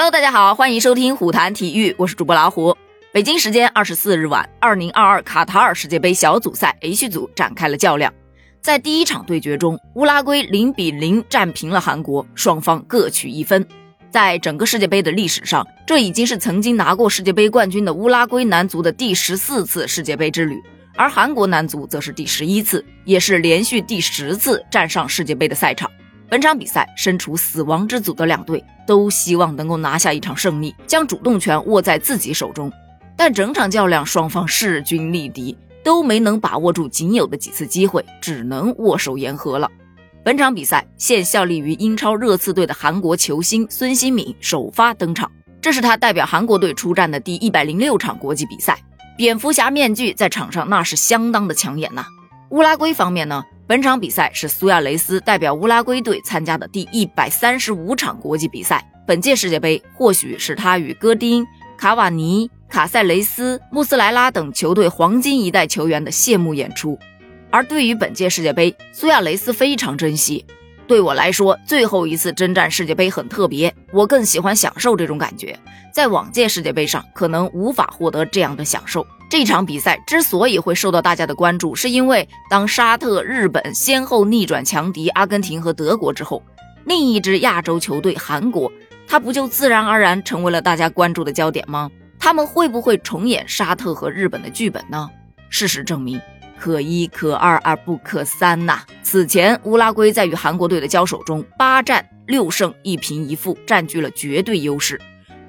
Hello，大家好，欢迎收听虎谈体育，我是主播老虎。北京时间二十四日晚，二零二二卡塔尔世界杯小组赛 H 组展开了较量。在第一场对决中，乌拉圭零比零战平了韩国，双方各取一分。在整个世界杯的历史上，这已经是曾经拿过世界杯冠军的乌拉圭男足的第十四次世界杯之旅，而韩国男足则是第十一次，也是连续第十次站上世界杯的赛场。本场比赛，身处死亡之组的两队都希望能够拿下一场胜利，将主动权握在自己手中。但整场较量，双方势均力敌，都没能把握住仅有的几次机会，只能握手言和了。本场比赛，现效力于英超热刺队的韩国球星孙兴敏首发登场，这是他代表韩国队出战的第一百零六场国际比赛。蝙蝠侠面具在场上那是相当的抢眼呐。乌拉圭方面呢？本场比赛是苏亚雷斯代表乌拉圭队参加的第一百三十五场国际比赛。本届世界杯或许是他与戈丁、卡瓦尼、卡塞雷斯、穆斯莱拉等球队黄金一代球员的谢幕演出。而对于本届世界杯，苏亚雷斯非常珍惜。对我来说，最后一次征战世界杯很特别，我更喜欢享受这种感觉。在往届世界杯上，可能无法获得这样的享受。这场比赛之所以会受到大家的关注，是因为当沙特、日本先后逆转强敌阿根廷和德国之后，另一支亚洲球队韩国，它不就自然而然成为了大家关注的焦点吗？他们会不会重演沙特和日本的剧本呢？事实证明，可一可二而不可三呐。此前乌拉圭在与韩国队的交手中，八战六胜一平一负，占据了绝对优势。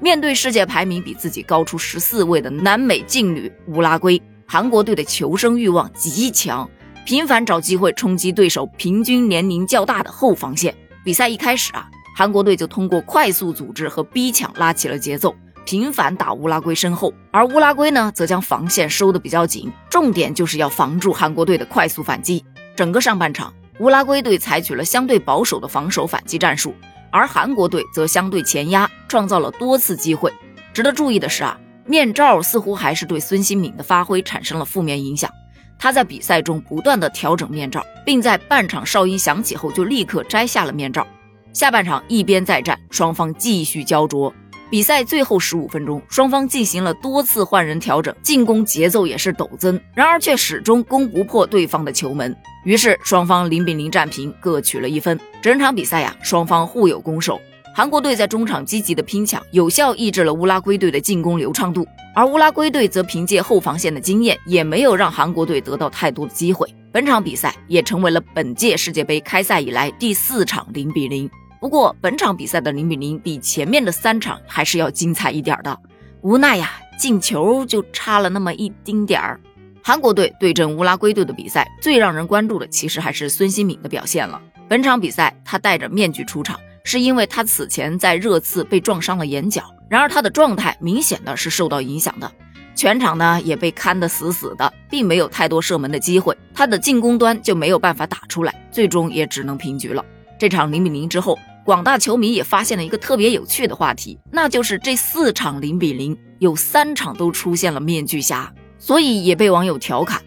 面对世界排名比自己高出十四位的南美劲旅乌拉圭，韩国队的求生欲望极强，频繁找机会冲击对手平均年龄较大的后防线。比赛一开始啊，韩国队就通过快速组织和逼抢拉起了节奏，频繁打乌拉圭身后，而乌拉圭呢，则将防线收得比较紧，重点就是要防住韩国队的快速反击。整个上半场，乌拉圭队采取了相对保守的防守反击战术。而韩国队则相对前压，创造了多次机会。值得注意的是啊，面罩似乎还是对孙兴敏的发挥产生了负面影响。他在比赛中不断的调整面罩，并在半场哨音响起后就立刻摘下了面罩。下半场一边再战，双方继续焦灼。比赛最后十五分钟，双方进行了多次换人调整，进攻节奏也是陡增，然而却始终攻不破对方的球门。于是双方零比零战平，各取了一分。整场比赛呀，双方互有攻守。韩国队在中场积极的拼抢，有效抑制了乌拉圭队的进攻流畅度，而乌拉圭队则凭借后防线的经验，也没有让韩国队得到太多的机会。本场比赛也成为了本届世界杯开赛以来第四场零比零。不过，本场比赛的零比零比前面的三场还是要精彩一点的。无奈呀，进球就差了那么一丁点儿。韩国队对阵乌拉圭队的比赛，最让人关注的其实还是孙兴敏的表现了。本场比赛他戴着面具出场，是因为他此前在热刺被撞伤了眼角，然而他的状态明显的是受到影响的，全场呢也被看得死死的，并没有太多射门的机会，他的进攻端就没有办法打出来，最终也只能平局了。这场零比零之后。广大球迷也发现了一个特别有趣的话题，那就是这四场零比零有三场都出现了面具侠，所以也被网友调侃：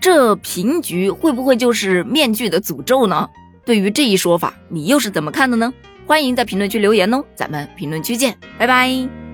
这平局会不会就是面具的诅咒呢？对于这一说法，你又是怎么看的呢？欢迎在评论区留言哦，咱们评论区见，拜拜。